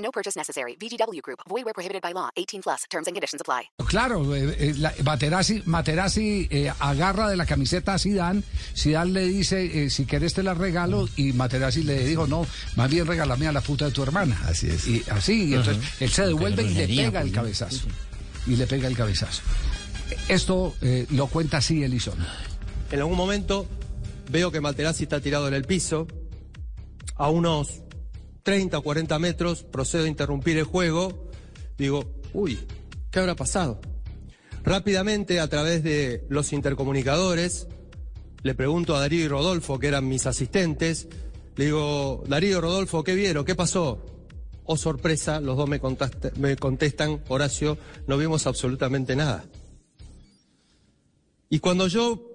No purchase necessary. VGW Group. Void where prohibited by law. 18 plus. Terms and conditions apply. Claro, eh, eh, Materazzi, Materazzi eh, agarra de la camiseta a Zidane. Zidane le dice, eh, si querés te la regalo. Y Materazzi le dijo, no, más bien regálame a la puta de tu hermana. Así es. Y así, y entonces él se devuelve y le pega el pues, cabezazo. Y le pega el cabezazo. Esto eh, lo cuenta así Elison. En algún momento veo que Materazzi está tirado en el piso. A unos 30 o 40 metros procedo a interrumpir el juego. Digo, uy, ¿qué habrá pasado? Rápidamente, a través de los intercomunicadores, le pregunto a Darío y Rodolfo, que eran mis asistentes, le digo, Darío Rodolfo, ¿qué vieron? ¿Qué pasó? Oh, sorpresa, los dos me, me contestan, Horacio, no vimos absolutamente nada. Y cuando yo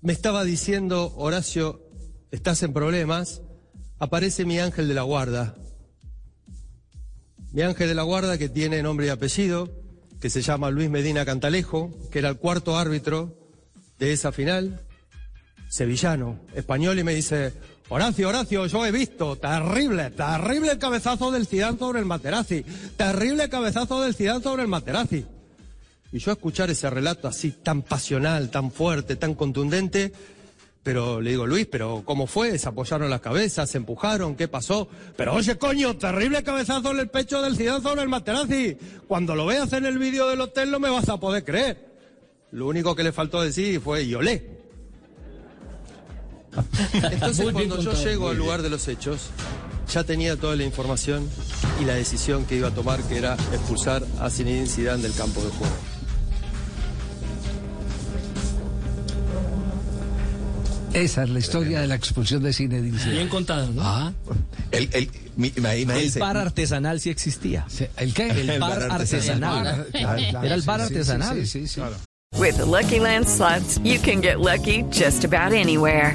me estaba diciendo, Horacio, estás en problemas, aparece mi ángel de la guarda. Mi ángel de la guarda que tiene nombre y apellido, que se llama Luis Medina Cantalejo, que era el cuarto árbitro de esa final, sevillano, español, y me dice, Horacio, Horacio, yo he visto, terrible, terrible cabezazo del Zidane sobre el Materazzi, terrible cabezazo del Zidane sobre el Materazzi. Y yo escuchar ese relato así tan pasional, tan fuerte, tan contundente, pero le digo, Luis, pero ¿cómo fue? ¿Se apoyaron las cabezas? ¿Se empujaron? ¿Qué pasó? Pero oye, coño, terrible cabezazo en el pecho del Zidane sobre el Materazzi. Cuando lo veas en el vídeo del hotel no me vas a poder creer. Lo único que le faltó decir fue, y olé. Entonces cuando yo llego al lugar de los hechos, ya tenía toda la información y la decisión que iba a tomar, que era expulsar a Zinedine Zidane del campo de juego. Esa es la historia de la expulsión de Zinedine Zidane. Bien contado, ¿no? Ah, El, el, mi- El imagínense. bar artesanal sí existía. ¿el qué? El bar artesanal. Claro, Era el bar sí, sí, artesanal. Sí, sí, sí. With the Lucky Land slots, you can get lucky just about anywhere.